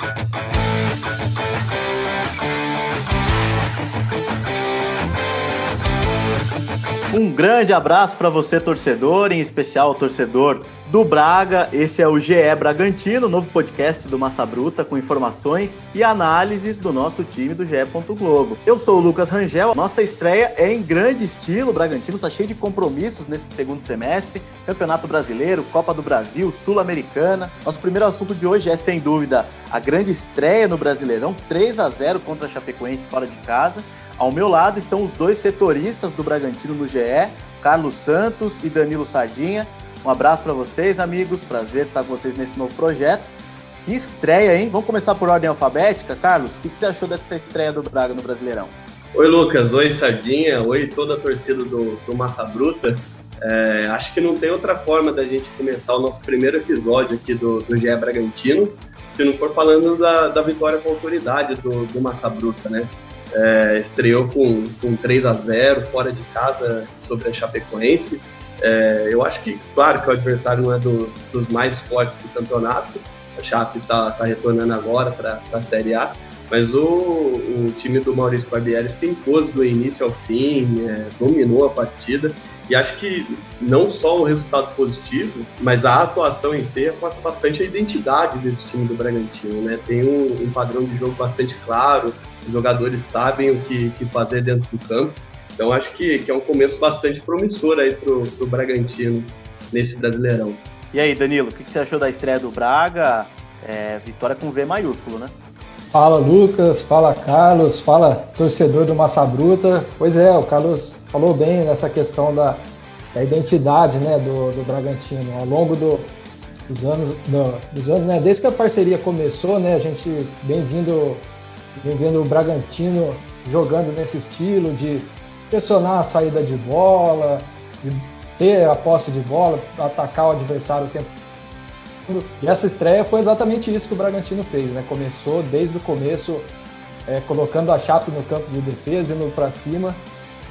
Thank you. Um grande abraço para você, torcedor, em especial o torcedor do Braga. Esse é o GE Bragantino, novo podcast do Massa Bruta, com informações e análises do nosso time do GE. Globo. Eu sou o Lucas Rangel. Nossa estreia é em grande estilo. O Bragantino está cheio de compromissos nesse segundo semestre: Campeonato Brasileiro, Copa do Brasil, Sul-Americana. Nosso primeiro assunto de hoje é, sem dúvida, a grande estreia no Brasileirão 3 a 0 contra a Chapecoense fora de casa. Ao meu lado estão os dois setoristas do Bragantino no GE, Carlos Santos e Danilo Sardinha. Um abraço para vocês, amigos. Prazer estar com vocês nesse novo projeto. Que estreia, hein? Vamos começar por ordem alfabética. Carlos, o que você achou dessa estreia do Braga no Brasileirão? Oi, Lucas. Oi, Sardinha. Oi, toda a torcida do, do Massa Bruta. É, acho que não tem outra forma da gente começar o nosso primeiro episódio aqui do, do GE Bragantino se não for falando da, da vitória com autoridade do, do Massa Bruta, né? É, estreou com, com 3 a 0 fora de casa sobre a Chapecoense. É, eu acho que, claro, que o adversário não é do, dos mais fortes do campeonato. A Chape está tá retornando agora para a Série A. Mas o, o time do Maurício Barbieri se impôs do início ao fim, é, dominou a partida. E acho que não só o resultado positivo, mas a atuação em si passa bastante a identidade desse time do Bragantino. Né? Tem um, um padrão de jogo bastante claro, os jogadores sabem o que, que fazer dentro do campo. Então acho que, que é um começo bastante promissor aí pro, pro Bragantino nesse Brasileirão. E aí, Danilo, o que, que você achou da estreia do Braga? É, vitória com V maiúsculo, né? Fala Lucas, fala Carlos, fala torcedor do Massa Bruta. Pois é, o Carlos falou bem nessa questão da, da identidade né, do, do Bragantino. Ao longo do, dos anos, do, dos anos né, desde que a parceria começou, né, a gente vem vindo vem vendo o Bragantino jogando nesse estilo de pressionar a saída de bola, de ter a posse de bola, atacar o adversário o tempo todo. E essa estreia foi exatamente isso que o Bragantino fez, né? Começou desde o começo é, colocando a Chape no campo de defesa, indo para cima.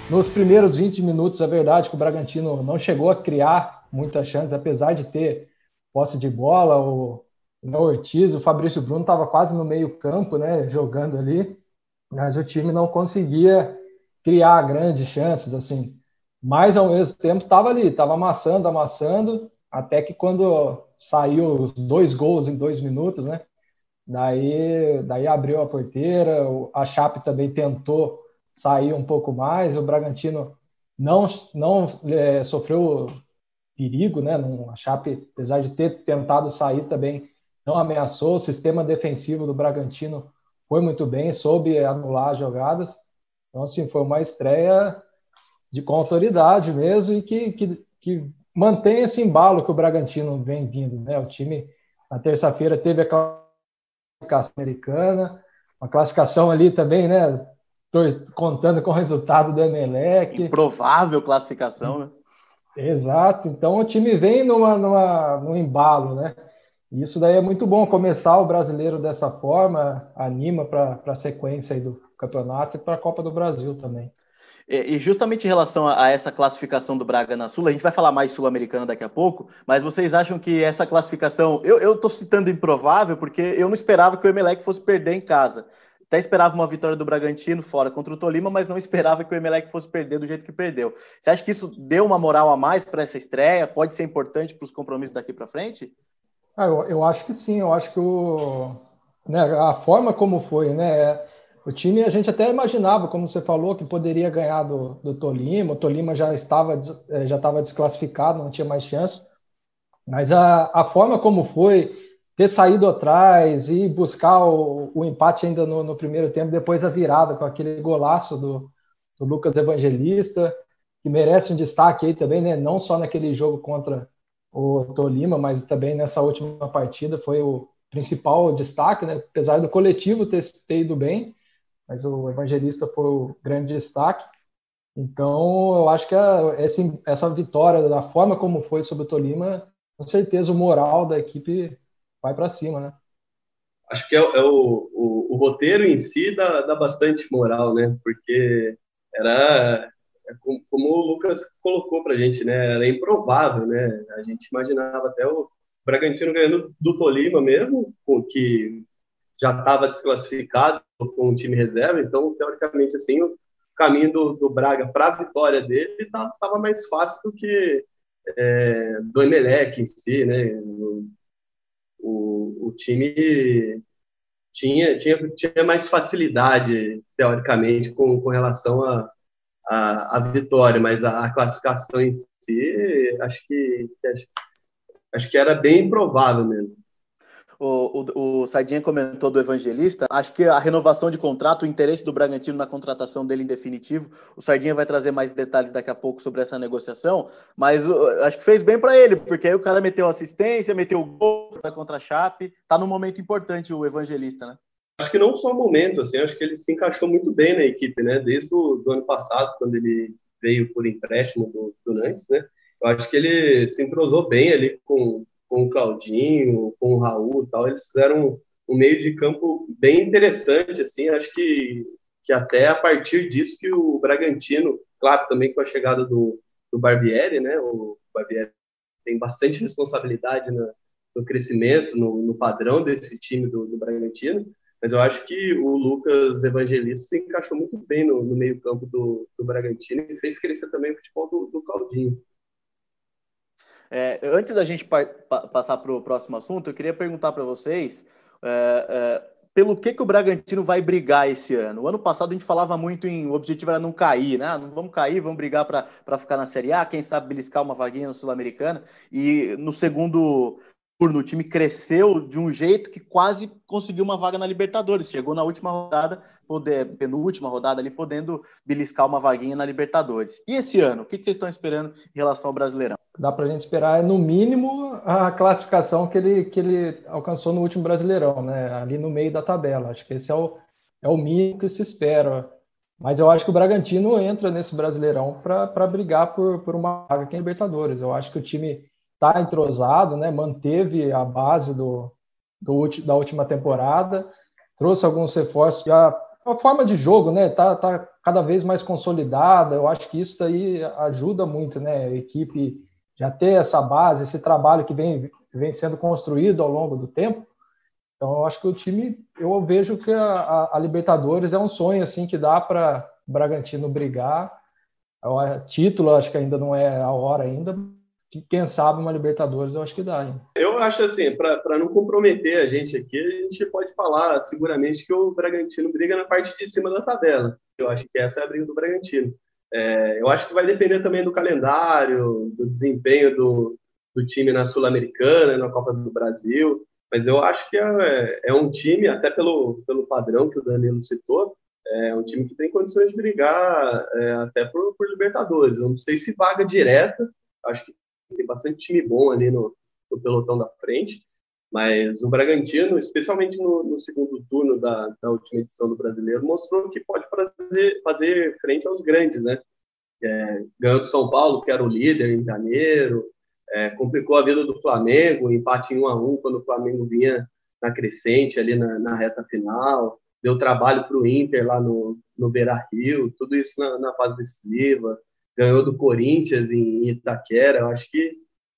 Nos primeiros 20 minutos, é verdade que o Bragantino não chegou a criar muitas chances, apesar de ter posse de bola, o, o Ortiz, o Fabrício Bruno estava quase no meio campo, né, jogando ali, mas o time não conseguia criar grandes chances, assim. Mas ao mesmo tempo estava ali, estava amassando, amassando, até que quando saiu os dois gols em dois minutos, né? Daí, daí abriu a porteira, a Chape também tentou sair um pouco mais, o Bragantino não, não é, sofreu perigo, né? a Chape, apesar de ter tentado sair também, não ameaçou. O sistema defensivo do Bragantino foi muito bem, soube anular as jogadas. Então, assim, foi uma estreia de, com autoridade mesmo e que, que, que mantém esse embalo que o Bragantino vem vindo. Né? O time, na terça-feira, teve a classificação americana, uma classificação ali também, né? Tô contando com o resultado do Emelec. Improvável classificação, né? Exato. Então o time vem numa, numa, num embalo, né? Isso daí é muito bom começar o brasileiro dessa forma, anima para a sequência do campeonato e para a Copa do Brasil também. E justamente em relação a essa classificação do Braga na Sul, a gente vai falar mais sul-americana daqui a pouco, mas vocês acham que essa classificação. Eu estou citando improvável porque eu não esperava que o Emelec fosse perder em casa. Até esperava uma vitória do Bragantino fora contra o Tolima, mas não esperava que o Emelec fosse perder do jeito que perdeu. Você acha que isso deu uma moral a mais para essa estreia? Pode ser importante para os compromissos daqui para frente? Ah, eu, eu, acho que sim, eu acho que o, né, a forma como foi, né? O time a gente até imaginava, como você falou, que poderia ganhar do, do Tolima. O Tolima já estava, eh, já estava desclassificado, não tinha mais chance. Mas a, a forma como foi, ter saído atrás e buscar o, o empate ainda no, no, primeiro tempo, depois a virada com aquele golaço do, do Lucas Evangelista, que merece um destaque aí também, né? Não só naquele jogo contra o Tolima, mas também nessa última partida foi o principal destaque, né? apesar do coletivo ter, ter ido bem, mas o Evangelista foi o grande destaque. Então, eu acho que a, essa, essa vitória, da forma como foi sobre o Tolima, com certeza o moral da equipe vai para cima, né? Acho que é, é o, o, o, roteiro em si dá, dá bastante moral, né? Porque era como o Lucas colocou para a gente, né? Era improvável, né? A gente imaginava até o Bragantino ganhando do Tolima mesmo, que já estava desclassificado com o time reserva, então, teoricamente, assim, o caminho do, do Braga para a vitória dele estava tá, mais fácil do que é, do Emelec em si, né? O, o, o, time tinha, tinha, tinha mais facilidade, teoricamente, com, com relação a, a, a vitória, mas a, a, classificação em si, acho que, acho, acho que era bem improvável mesmo o, o, o Sardinha comentou do Evangelista, acho que a renovação de contrato, o interesse do Bragantino na contratação dele em definitivo, o Sardinha vai trazer mais detalhes daqui a pouco sobre essa negociação, mas uh, acho que fez bem para ele, porque aí o cara meteu assistência, meteu gol contra a Chape, tá num momento importante o Evangelista, né? Acho que não só momento, assim, acho que ele se encaixou muito bem na equipe, né? Desde o ano passado, quando ele veio por empréstimo do, do Nantes, né? Eu acho que ele se entrosou bem ali com, com o Claudinho, com o Raul tal, eles fizeram um meio de campo bem interessante, assim, acho que, que até a partir disso que o Bragantino, claro, também com a chegada do, do Barbieri, né, o Barbieri tem bastante responsabilidade no, no crescimento, no, no, padrão desse time do, do, Bragantino, mas eu acho que o Lucas Evangelista se encaixou muito bem no, no meio campo do, do Bragantino e fez crescer também o futebol do, do Claudinho. É, antes da gente pa pa passar para o próximo assunto, eu queria perguntar para vocês é, é, pelo que, que o Bragantino vai brigar esse ano. O ano passado a gente falava muito em o objetivo era não cair, né? Não vamos cair, vamos brigar para ficar na Série A, quem sabe beliscar uma vaguinha no Sul-Americana. E no segundo o time cresceu de um jeito que quase conseguiu uma vaga na Libertadores. Chegou na última rodada, poder, penúltima rodada ali, podendo beliscar uma vaguinha na Libertadores. E esse ano, o que vocês estão esperando em relação ao Brasileirão? Dá para a gente esperar, no mínimo, a classificação que ele, que ele alcançou no último Brasileirão, né? ali no meio da tabela. Acho que esse é o, é o mínimo que se espera. Mas eu acho que o Bragantino entra nesse Brasileirão para brigar por, por uma vaga aqui em Libertadores. Eu acho que o time está entrosado, né? manteve a base do, do, da última temporada, trouxe alguns reforços. Já, a forma de jogo né? tá, tá cada vez mais consolidada. Eu acho que isso aí ajuda muito né? a equipe já ter essa base, esse trabalho que vem, vem sendo construído ao longo do tempo. Então, eu acho que o time, eu vejo que a, a, a Libertadores é um sonho assim que dá para Bragantino brigar. O título, acho que ainda não é a hora ainda, que quem sabe uma Libertadores eu acho que dá. Hein? Eu acho assim, para não comprometer a gente aqui, a gente pode falar seguramente que o Bragantino briga na parte de cima da tabela. Eu acho que essa é a briga do Bragantino. É, eu acho que vai depender também do calendário, do desempenho do, do time na Sul-Americana, na Copa do Brasil, mas eu acho que é, é um time, até pelo, pelo padrão que o Danilo citou, é um time que tem condições de brigar é, até por, por Libertadores. Eu não sei se vaga direta, acho que tem bastante time bom ali no, no pelotão da frente, mas o Bragantino, especialmente no, no segundo turno da, da, última edição do Brasileiro, mostrou que pode fazer, fazer frente aos grandes, né? É, ganhou do São Paulo, que era o líder em janeiro, é, complicou a vida do Flamengo, empate em 1 a 1 quando o Flamengo vinha na crescente ali na, na reta final, deu trabalho para o Inter lá no, no Beira Rio, tudo isso na, na fase decisiva ganhou do Corinthians em Itaquera. Eu acho que,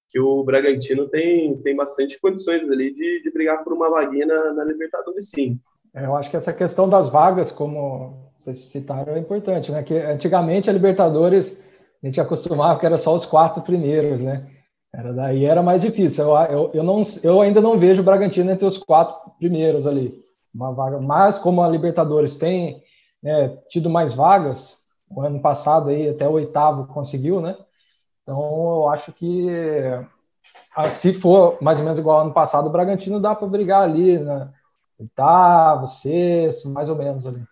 que o Bragantino tem, tem bastante condições ali de, de brigar por uma vaguinha na, na Libertadores, sim. É, eu acho que essa questão das vagas, como vocês citaram, é importante, né? Que antigamente a Libertadores a gente acostumava que era só os quatro primeiros, né? Era daí era mais difícil. Eu, eu, eu, não, eu ainda não vejo o Bragantino entre os quatro primeiros ali, uma vaga. Mas como a Libertadores tem né, tido mais vagas, o ano passado aí até o oitavo conseguiu, né? Então eu acho que ah, se for mais ou menos igual ao ano passado, o Bragantino dá para brigar ali, né? Oitavo, sexto, mais ou menos ali.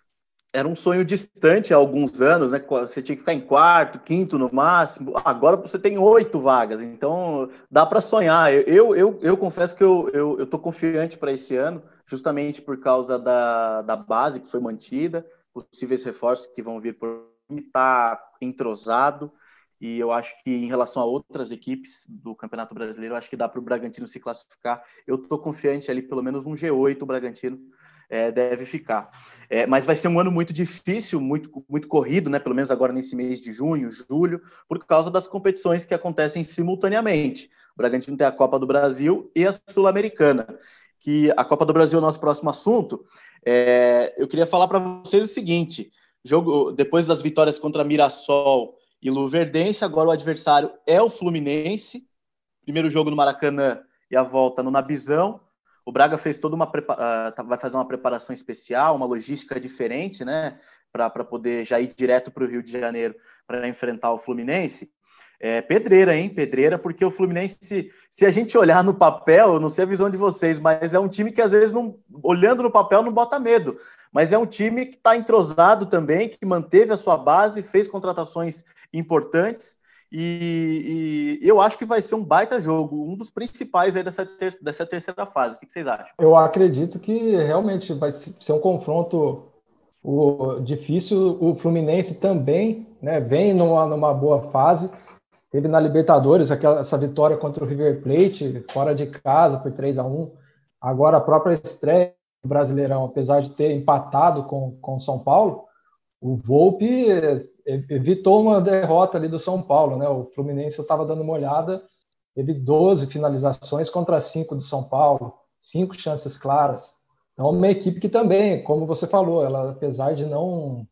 Era um sonho distante há alguns anos, né? Você tinha que ficar em quarto, quinto no máximo. Agora você tem oito vagas, então dá para sonhar. Eu, eu, eu confesso que eu, eu, eu tô confiante para esse ano, justamente por causa da, da base que foi mantida, possíveis reforços que vão vir por está entrosado e eu acho que em relação a outras equipes do Campeonato Brasileiro, eu acho que dá para o Bragantino se classificar. Eu estou confiante ali, pelo menos um G8 o Bragantino é, deve ficar. É, mas vai ser um ano muito difícil, muito, muito corrido, né? Pelo menos agora nesse mês de junho, julho, por causa das competições que acontecem simultaneamente. O Bragantino tem a Copa do Brasil e a Sul-Americana. que a Copa do Brasil é o nosso próximo assunto, é, eu queria falar para vocês o seguinte: jogo depois das vitórias contra Mirassol e Luverdense, agora o adversário é o Fluminense. Primeiro jogo no Maracanã e a volta no Nabizão. O Braga fez toda uma uh, vai fazer uma preparação especial, uma logística diferente, né, para poder já ir direto para o Rio de Janeiro para enfrentar o Fluminense. É, pedreira, hein? Pedreira, porque o Fluminense, se, a gente olhar no papel, não sei a visão de vocês, mas é um time que às vezes, não, olhando no papel, não bota medo. Mas é um time que está entrosado também, que manteve a sua base, fez contratações importantes. E, e, eu acho que vai ser um baita jogo, um dos principais aí dessa, ter, dessa terceira fase. O que vocês acham? Eu acredito que realmente vai ser um confronto o, difícil. O Fluminense também né, vem numa, numa boa fase. Teve na Libertadores aquela, essa vitória contra o River Plate, fora de casa, por 3 a 1 Agora a própria estreia do Brasileirão, apesar de ter empatado com o São Paulo, o Volpe evitou uma derrota ali do São Paulo, né? O Fluminense eu estava dando uma olhada, teve 12 finalizações contra 5 do São Paulo, cinco chances claras. Então, uma equipe que também, como você falou, ela apesar de não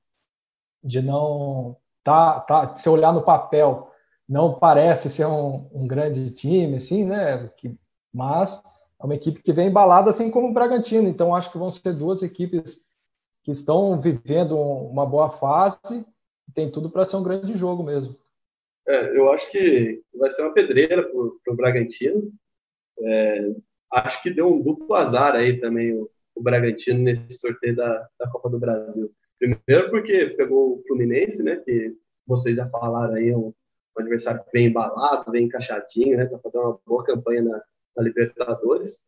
de não tá, tá se olhar no papel, não parece ser um, um grande time, assim, né? Que, mas é uma equipe que vem embalada, assim como o Bragantino. Então, acho que vão ser duas equipes que estão vivendo uma boa fase tem tudo para ser um grande jogo mesmo. É, eu acho que vai ser uma pedreira para o Bragantino. É, acho que deu um duplo azar aí também o, o Bragantino nesse sorteio da, da Copa do Brasil. Primeiro porque pegou o Fluminense, né, que vocês já falaram aí, é um, um adversário bem embalado, bem encaixadinho, né, tá fazendo uma boa campanha na, na Libertadores.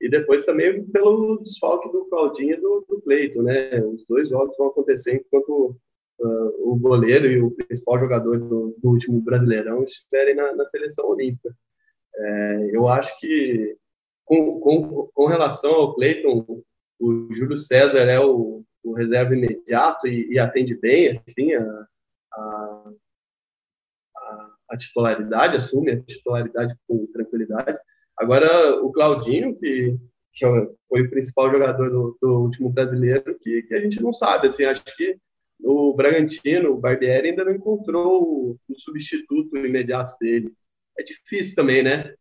E depois também pelo desfalque do Claudinho e do, do né? Os dois jogos vão acontecer enquanto uh, o goleiro e o principal jogador do, do último Brasileirão estiverem na, na seleção olímpica. É, eu acho que, com, com, com relação ao Cleiton, o Júlio César é o, o reserva imediato e, e, atende bem assim a, a, a, titularidade, assume a titularidade com tranquilidade. Agora, o Claudinho, que, que foi o principal jogador do, do último brasileiro, que, que, a gente não sabe, assim, acho que o Bragantino, o Barbieri, ainda não encontrou o, o substituto imediato dele. É difícil também, né?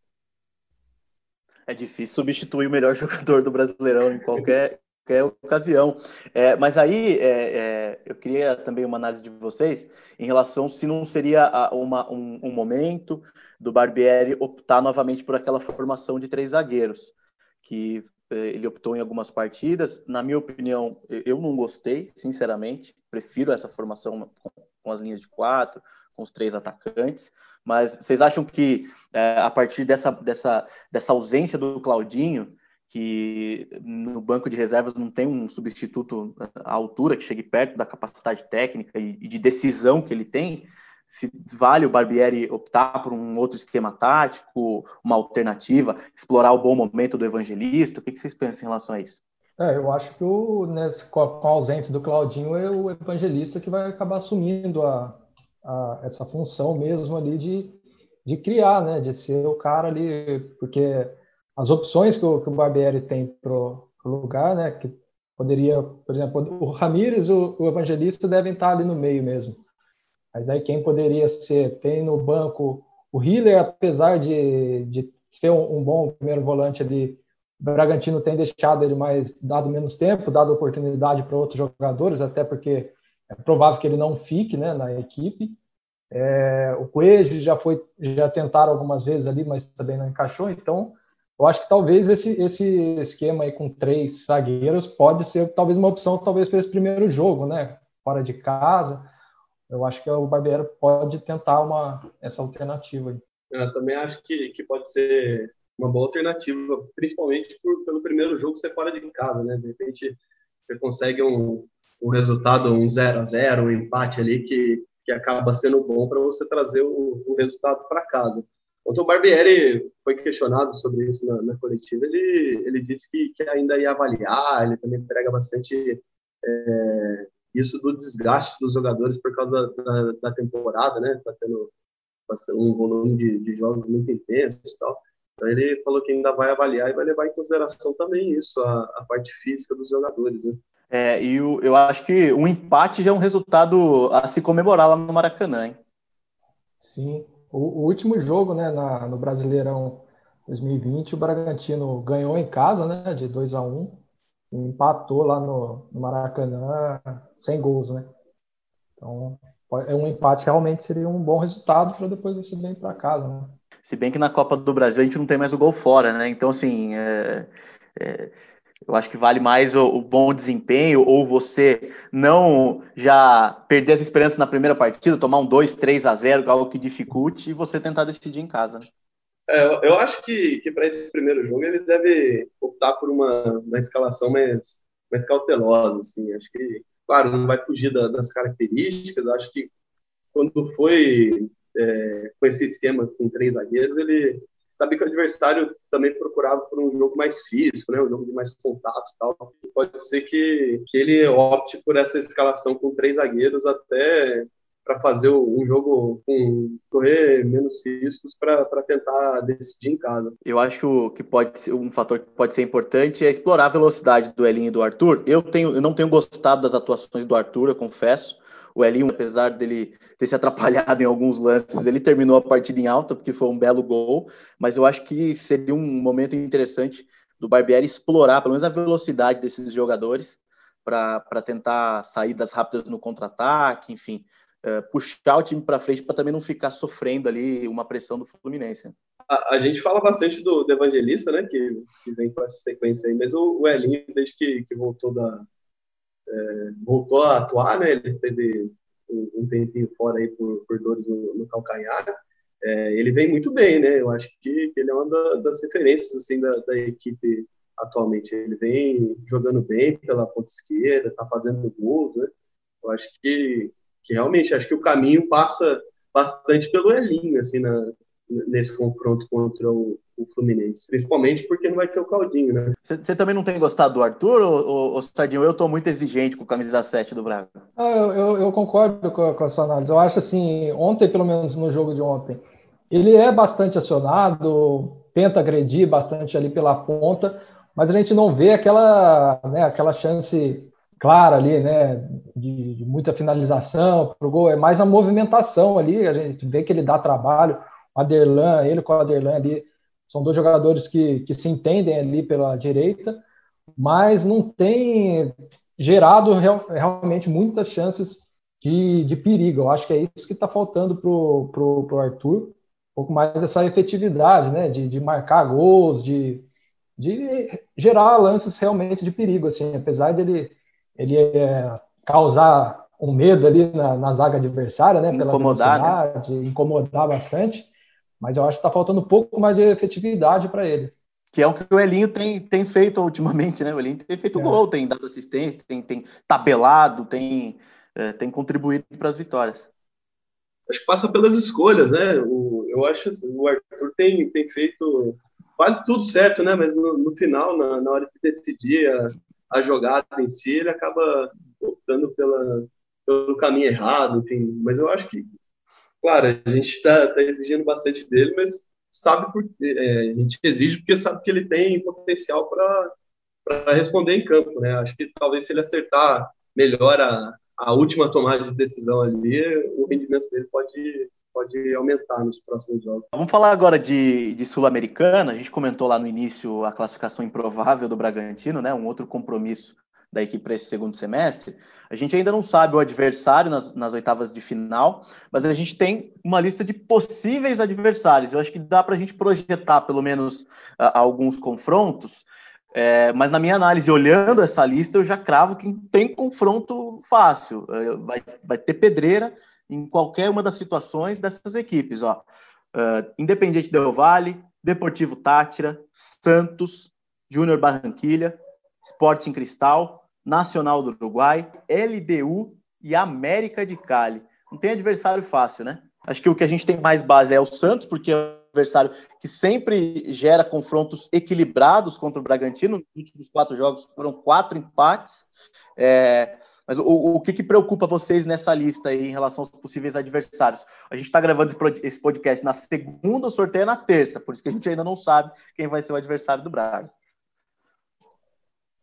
É difícil substituir o melhor jogador do Brasileirão em qualquer, qualquer ocasião. É, mas aí é, é, eu queria também uma análise de vocês em relação se não seria uma, um, um, momento do Barbieri optar novamente por aquela formação de três zagueiros, que é, ele optou em algumas partidas. Na minha opinião, eu não gostei, sinceramente. Prefiro essa formação com as linhas de quatro, com os três atacantes. Mas vocês acham que é, a partir dessa, dessa, dessa ausência do Claudinho, que no banco de reservas não tem um substituto à altura que chegue perto da capacidade técnica e, de decisão que ele tem, se vale o Barbieri optar por um outro esquema tático, uma alternativa, explorar o bom momento do evangelista? O que vocês pensam em relação a isso? É, eu acho que o, né, com a ausência do Claudinho é o evangelista que vai acabar assumindo a, a, essa função mesmo ali de, de criar, né, de ser o cara ali, porque as opções que o, que o Barbieri tem para o lugar, né? Que poderia, por exemplo, o Ramires, o, o Evangelista devem estar ali no meio mesmo. Mas aí quem poderia ser? Tem no banco o Hiller, apesar de, de ser um, um bom primeiro volante ali, o Bragantino tem deixado ele mais, dado menos tempo, dado oportunidade para outros jogadores, até porque é provável que ele não fique né, na equipe. É, o Coelho já foi, já tentaram algumas vezes ali, mas também não encaixou. Então, eu acho que talvez esse, esse esquema aí com três zagueiros pode ser talvez uma opção talvez para esse primeiro jogo, né? Fora de casa. Eu acho que o Barbeiro pode tentar uma, essa alternativa aí. Eu também acho que, que pode ser uma boa alternativa, principalmente por, pelo primeiro jogo ser fora de casa, né? De repente você consegue um, um resultado, um 0 a 0 um empate ali que, que acaba sendo bom para você trazer o, o resultado para casa. Quando o Barbieri foi questionado sobre isso na, na coletiva, ele, ele disse que, que, ainda ia avaliar, ele também prega bastante é, isso do desgaste dos jogadores por causa da, da temporada, né? Está tendo um volume de, de, jogos muito intenso e tal. Então ele falou que ainda vai avaliar e vai levar em consideração também isso, a, a parte física dos jogadores. Né? É, e o, eu acho que um empate já é um resultado a se comemorar lá no Maracanã, hein? Sim. O, o último jogo, né, na, no Brasileirão 2020, o Bragantino ganhou em casa, né, de 2 a 1 e empatou lá no, no Maracanã sem gols, né? Então, é um empate realmente seria um bom resultado para depois você vir para casa, né? Se bem que na Copa do Brasil a gente não tem mais o gol fora, né? Então, assim, é, é, eu acho que vale mais o, o, bom desempenho ou você não já perder as esperanças na primeira partida, tomar um 2, 3 a 0, algo que dificulte, e você tentar decidir em casa. Né? É, eu acho que, que para esse primeiro jogo ele deve optar por uma, uma escalação mais, mais cautelosa. Assim. Acho que, claro, não vai fugir da, das características. Acho que quando foi é, com esse esquema com três zagueiros, ele sabia que o adversário também procurava por um jogo mais físico, né, um jogo de mais contato e tal. Pode ser que, que ele opte por essa escalação com três zagueiros até para fazer um jogo com correr menos riscos para tentar decidir em casa. Eu acho que pode ser um fator que pode ser importante é explorar a velocidade do Elinho e do Arthur. Eu tenho eu não tenho gostado das atuações do Arthur, eu confesso. O Elinho, apesar dele ter se atrapalhado em alguns lances, ele terminou a partida em alta, porque foi um belo gol, mas eu acho que seria um momento interessante do Barbieri explorar, pelo menos, a velocidade desses jogadores para tentar saídas rápidas no contra-ataque, enfim, uh, puxar o time para frente para também não ficar sofrendo ali uma pressão do Fluminense. A, a gente fala bastante do, do Evangelista, né, que, que, vem com essa sequência aí, mas o, o Elinho, desde que, que voltou da, é, voltou a atuar, né? Ele teve um, tempinho fora aí por, por dores no, no calcanhar. É, ele vem muito bem, né? Eu acho que, que ele é uma da, das referências assim da, da, equipe atualmente. Ele vem jogando bem pela ponta esquerda, tá fazendo gols, né? Eu acho que, que realmente acho que o caminho passa bastante pelo Elinho, assim, na, nesse confronto contra o, o Fluminense. Principalmente porque não vai ter o Claudinho, né? Você também não tem gostado do Arthur, ou, Sardinho? Eu estou muito exigente com o camisa 7 do Braga. Ah, eu, eu, eu, concordo com a, com a sua análise. Eu acho assim, ontem, pelo menos no jogo de ontem, ele é bastante acionado, tenta agredir bastante ali pela ponta, mas a gente não vê aquela, né, aquela chance clara ali, né, de, de muita finalização para o gol, é mais a movimentação ali, a gente vê que ele dá trabalho, o Aderlan, ele com o Aderlan ali, são dois jogadores que, que se entendem ali pela direita, mas não tem gerado real, realmente muitas chances de, de perigo. Eu acho que é isso que está faltando para o pro, Arthur, um pouco mais dessa efetividade, né? De, de marcar gols, de, de gerar lances realmente de perigo, assim, apesar dele ele é, causar um medo ali na, na zaga adversária, né? Pela incomodar, né? incomodar bastante mas eu acho que está faltando um pouco mais de efetividade para ele. Que é o que o Elinho tem, tem feito ultimamente, né? O Elinho tem feito é. gol, tem dado assistência, tem, tem tabelado, tem, é, tem contribuído para as vitórias. Acho que passa pelas escolhas, né? O, eu acho que o Arthur tem, tem feito quase tudo certo, né? Mas no, no final, na, na, hora de decidir a, a jogada em si, ele acaba optando pela, pelo caminho errado, enfim. Mas eu acho que claro, a gente está tá exigindo bastante dele, mas sabe porque é, a gente exige porque sabe que ele tem potencial para responder em campo, né? Acho que talvez se ele acertar melhor a, a última tomada de decisão ali, o rendimento dele pode pode aumentar nos próximos jogos. Vamos falar agora de, de Sul-Americana. A gente comentou lá no início a classificação improvável do Bragantino, né? Um outro compromisso da equipe para esse segundo semestre. A gente ainda não sabe o adversário nas, nas, oitavas de final, mas a gente tem uma lista de possíveis adversários. Eu acho que dá para a gente projetar pelo menos alguns confrontos, é, mas na minha análise, olhando essa lista, eu já cravo que tem confronto fácil. Uh, vai, vai ter pedreira em qualquer uma das situações dessas equipes. Ó. Uh, Independente Del Vale, Deportivo Tátira, Santos, Júnior Barranquilha, Sporting Cristal, Nacional do Uruguai, LDU e América de Cali. Não tem adversário fácil, né? Acho que o que a gente tem mais base é o Santos, porque é um adversário que sempre gera confrontos equilibrados contra o Bragantino. Nos últimos quatro jogos foram quatro empates. É, Mas o, o que, que preocupa vocês nessa lista aí em relação aos possíveis adversários? A gente está gravando esse podcast na segunda, o sorteio é na terça, por isso que a gente ainda não sabe quem vai ser o adversário do Braga.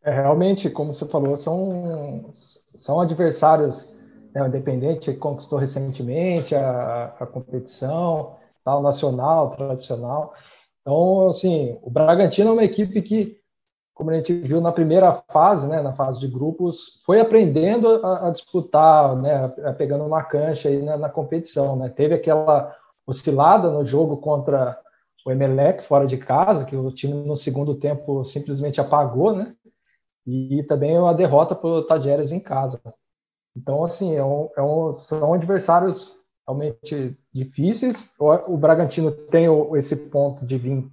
É, realmente, como você falou, são, são adversários né, o Independente conquistou recentemente a, a competição, tal, nacional, tradicional. Então, assim, o Bragantino é uma equipe que, como a gente viu na primeira fase, né, na fase de grupos, foi aprendendo a, a disputar, né, pegando uma cancha aí na, na, competição, né. Teve aquela oscilada no jogo contra o Emelec fora de casa, que o time no segundo tempo simplesmente apagou, né, e também a derrota para o Tajeres em casa. Então, assim, é um, é um, são adversários realmente difíceis. O, o Bragantino tem o, esse ponto de vir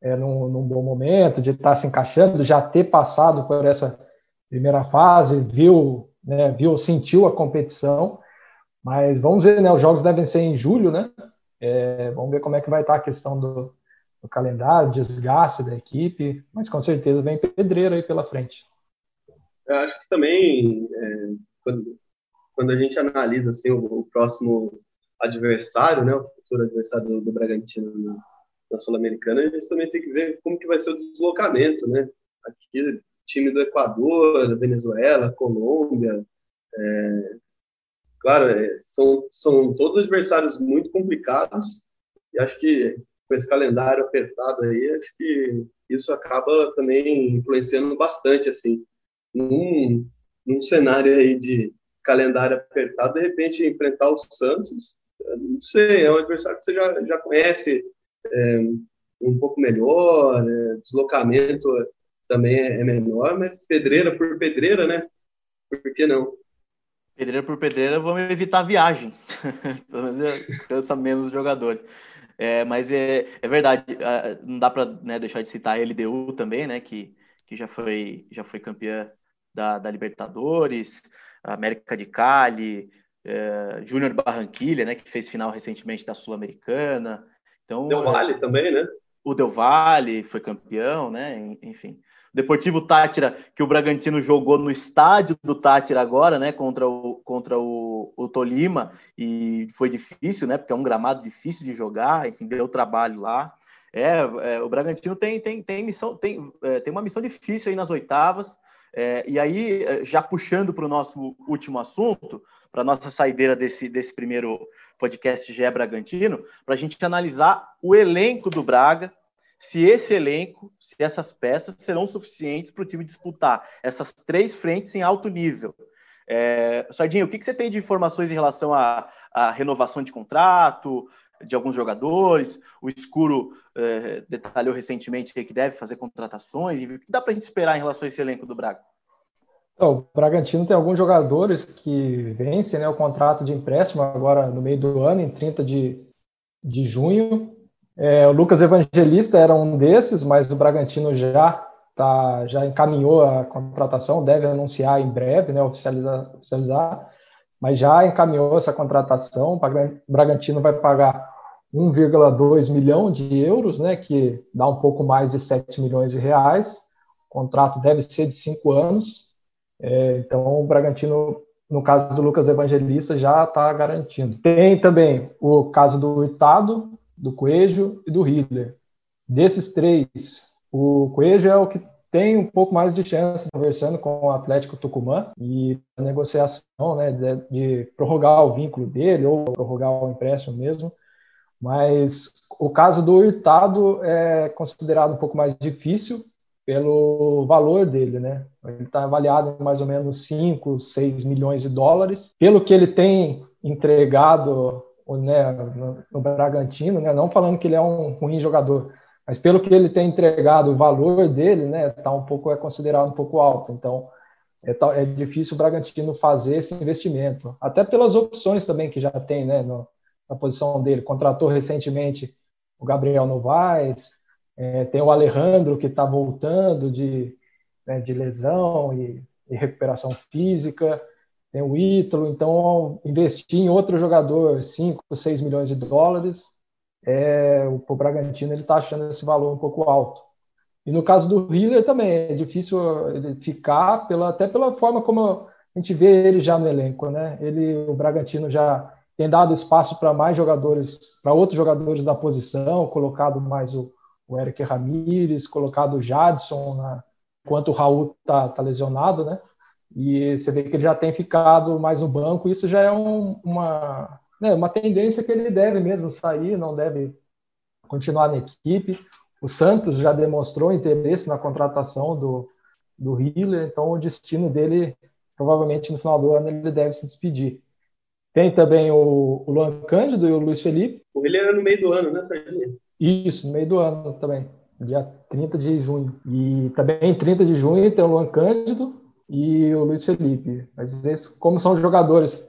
é, num, num, bom momento, de estar tá se encaixando, já ter passado por essa primeira fase, viu, né, viu, sentiu a competição. Mas vamos ver, né? Os jogos devem ser em julho, né? É, vamos ver como é que vai estar a questão do, do calendário, desgaste da equipe, mas com certeza vem pedreira aí pela frente. Eu acho que também é, quando, quando a gente analisa assim, o, o próximo adversário, né, o futuro adversário do, do Bragantino na, na Sul-Americana, a gente também tem que ver como que vai ser o deslocamento, né? Aqui, time do Equador, da Venezuela, Colômbia, é, claro, é, são, são todos adversários muito complicados e acho que com esse calendário apertado aí, acho que isso acaba também influenciando bastante, assim. Num, num cenário aí de calendário apertado, de repente enfrentar o Santos, não sei, é um adversário que você já, já conhece é, um pouco melhor, né? deslocamento também é, é menor, mas pedreira por pedreira, né? Por que não? Pedreira por pedreira, vamos evitar viagem. Pelo menos cansa menos jogadores. É, mas é, é verdade, não dá para né, deixar de citar a LDU também, né? Que, que já, foi, já foi campeã da, da Libertadores, América de Cali, é, Júnior Barranquilha, né, que fez final recentemente da Sul-Americana. Então, Del Valle também, né? O Del Valle foi campeão, né? Enfim. Deportivo Tátira, que o Bragantino jogou no estádio do Tátira agora, né, contra o, contra o, o, Tolima, e foi difícil, né, porque é um gramado difícil de jogar, enfim, deu trabalho lá. É, é o Bragantino tem, tem, tem, missão, tem, é, tem uma missão difícil aí nas oitavas, é, e aí, é, já puxando para o nosso último assunto, para nossa saideira desse, desse primeiro podcast GE Bragantino, para a gente analisar o elenco do Braga, se esse elenco, se essas peças serão suficientes para o time disputar essas três frentes em alto nível. É, Sardinha, o que, que você tem de informações em relação à, à renovação de contrato, de alguns jogadores. O Escuro é, detalhou recentemente que deve fazer contratações. o que dá para a gente esperar em relação a esse elenco do Braga? Então, o Bragantino tem alguns jogadores que vencem né, o contrato de empréstimo agora no meio do ano, em 30 de, de junho. É, o Lucas Evangelista era um desses, mas o Bragantino já tá, já encaminhou a contratação, deve anunciar em breve, né, oficializar, oficializar mas já encaminhou essa contratação. O Bragantino vai pagar 1,2 milhão de euros, né, que dá um pouco mais de 7 milhões de reais. O contrato deve ser de cinco anos. É, então, o Bragantino, no caso do Lucas Evangelista, já está garantindo. Tem também o caso do Hurtado, do Coelho e do Hitler. Desses três, o Coelho é o que tem um pouco mais de chance conversando com o Atlético Tucumã e a negociação né, de, de, prorrogar o vínculo dele ou prorrogar o empréstimo mesmo. Mas o caso do Hurtado é considerado um pouco mais difícil pelo valor dele, né? Ele está avaliado em mais ou menos 5, 6 milhões de dólares. Pelo que ele tem entregado né, no, no Bragantino, né? não falando que ele é um ruim jogador, mas pelo que ele tem entregado, o valor dele, né, tá um pouco é considerado um pouco alto. Então é, é difícil o Bragantino fazer esse investimento, até pelas opções também que já tem, né, no, na posição dele. Contratou recentemente o Gabriel Novaes, é, tem o Alejandro que está voltando de, né, de lesão e, e, recuperação física, tem o Ítalo, então investir em outro jogador 5, 6 milhões de dólares é, o, Bragantino ele está achando esse valor um pouco alto. E no caso do Hiller também é difícil ele ficar pela, até pela forma como a gente vê ele já no elenco, né? Ele, o Bragantino já tem dado espaço para mais jogadores, para outros jogadores da posição, colocado mais o, o Eric Ramírez, colocado o Jadson, na, enquanto o Raul tá, tá lesionado, né? E você vê que ele já tem ficado mais no banco, isso já é um, uma, né, uma tendência que ele deve mesmo sair, não deve continuar na equipe. O Santos já demonstrou interesse na contratação do, do Hiller, então o destino dele, provavelmente no final do ano, ele deve se despedir. Tem também o, o Luan Cândido e o Luiz Felipe. O Hiller era no meio do ano, né, Sardinha? Isso, no meio do ano também, dia 30 de junho. E também 30 de junho tem o Luan Cândido e o Luiz Felipe. Mas esses, como são jogadores,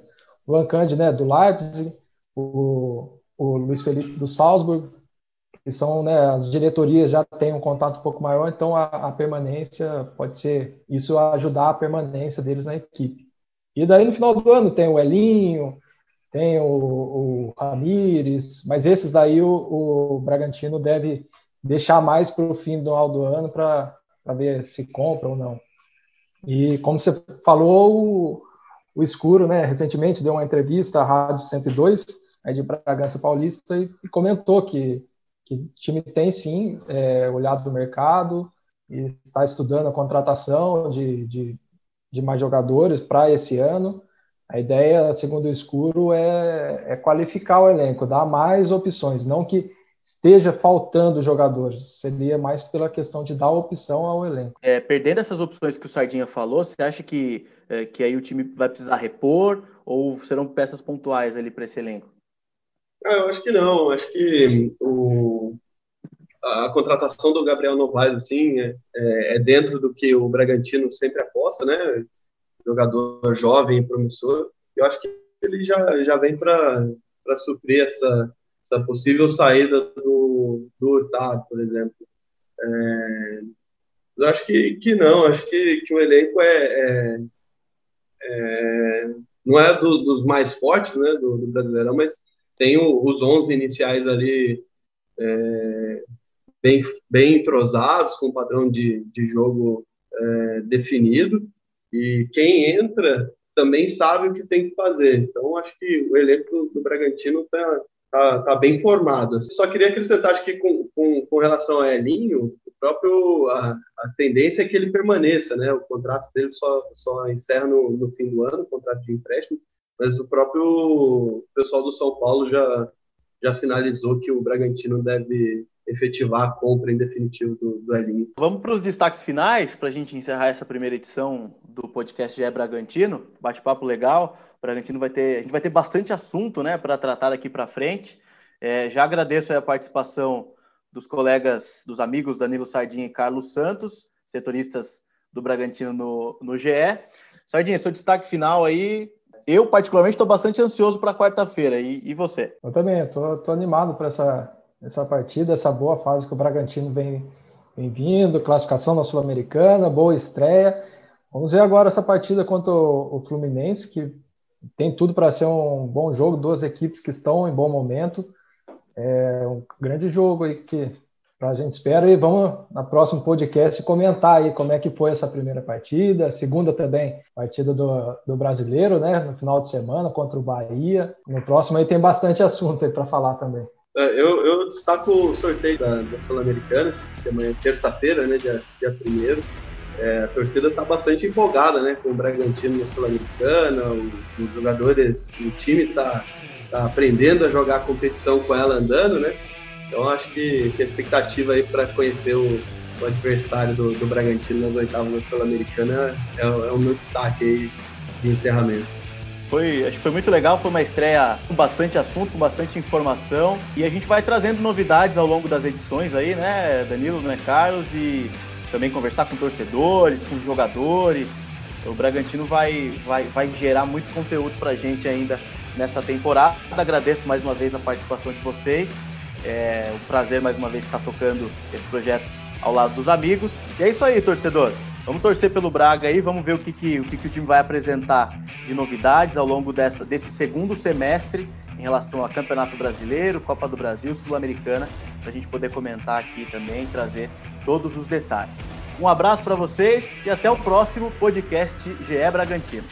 o Luan Cândido né, do Leipzig, o, o Luiz Felipe do Salzburg, que são, né, as diretorias já têm um contato um pouco maior, então a, a, permanência pode ser, isso ajudar a permanência deles na equipe. E daí no final do ano tem o Elinho, tem o, o Ramires, mas esses daí o, o Bragantino deve deixar mais para o fim do ano para ver se compra ou não. E como você falou, o, o Escuro, né, recentemente deu uma entrevista à Rádio 102, é de Bragança Paulista, e, e comentou que que o time tem sim é, olhado do mercado e está estudando a contratação de, de, de mais jogadores para esse ano. A ideia, segundo o Escuro, é, é, qualificar o elenco, dar mais opções, não que esteja faltando jogadores, seria mais pela questão de dar opção ao elenco. É, perdendo essas opções que o Sardinha falou, você acha que, é, que aí o time vai precisar repor ou serão peças pontuais ali para esse elenco? Ah, eu acho que não. Acho que o, a contratação do Gabriel Novaes assim, é, é, é, dentro do que o Bragantino sempre aposta, né? Jogador jovem e promissor. Eu acho que ele já, já vem para suprir essa, essa possível saída do, do Hurtado, por exemplo. É, eu acho que, que não, acho que, que o elenco é, é, é não é do, dos mais fortes né, do, do Brasileirão, mas tem o, os 11 iniciais ali é, bem, bem entrosados, com padrão de, de jogo é, definido, e quem entra também sabe o que tem que fazer. Então, acho que o elenco do Bragantino está tá, tá bem formado. Só queria acrescentar, acho que com, com, com relação a Elinho, o próprio, a, a, tendência é que ele permaneça, né? O contrato dele só, só encerra no, no fim do ano, o contrato de empréstimo, mas o próprio pessoal do São Paulo já, já sinalizou que o Bragantino deve efetivar a compra em definitivo do, do Elinho. Vamos para os destaques finais, para a gente encerrar essa primeira edição do podcast GE Bragantino. Bate-papo legal. O Bragantino vai ter, a gente vai ter bastante assunto né, para tratar daqui para frente. É, já agradeço a participação dos colegas, dos amigos Danilo Sardinha e Carlos Santos, setoristas do Bragantino no, no GE. Sardinha, seu destaque final aí, eu, particularmente, estou bastante ansioso para quarta-feira. E, e, você? Eu também, estou animado para essa, essa partida, essa boa fase que o Bragantino vem, vem vindo, classificação na Sul-Americana, boa estreia. Vamos ver agora essa partida contra o, o Fluminense, que tem tudo para ser um bom jogo, duas equipes que estão em bom momento. É um grande jogo aí que a gente espera e vamos na próximo podcast comentar aí como é que foi essa primeira partida, segunda também, partida do, do brasileiro, né, no final de semana contra o Bahia. No próximo aí tem bastante assunto aí para falar também. É, eu, eu, destaco o sorteio da, da Sul-Americana, que amanhã é terça-feira, né, dia, dia primeiro. É, a torcida está bastante empolgada, né, com o Bragantino na Sul-Americana, os jogadores, o time está tá aprendendo a jogar a competição com ela andando, né, então acho que, que a expectativa aí para conhecer o, o adversário do, do, Bragantino nas oitavas da Sul-Americana é, é, o meu destaque aí de encerramento. Foi, acho que foi muito legal, foi uma estreia com bastante assunto, com bastante informação. E a gente vai trazendo novidades ao longo das edições aí, né, Danilo, né, Carlos? E também conversar com torcedores, com jogadores. O Bragantino vai, vai, vai gerar muito conteúdo pra gente ainda nessa temporada. Agradeço mais uma vez a participação de vocês. É um prazer mais uma vez estar tocando esse projeto ao lado dos amigos. E é isso aí, torcedor. Vamos torcer pelo Braga aí, vamos ver o que, que, o, que, que o time vai apresentar de novidades ao longo dessa, desse segundo semestre em relação ao Campeonato Brasileiro, Copa do Brasil, Sul-Americana, para a gente poder comentar aqui também e trazer todos os detalhes. Um abraço para vocês e até o próximo podcast GE Bragantino.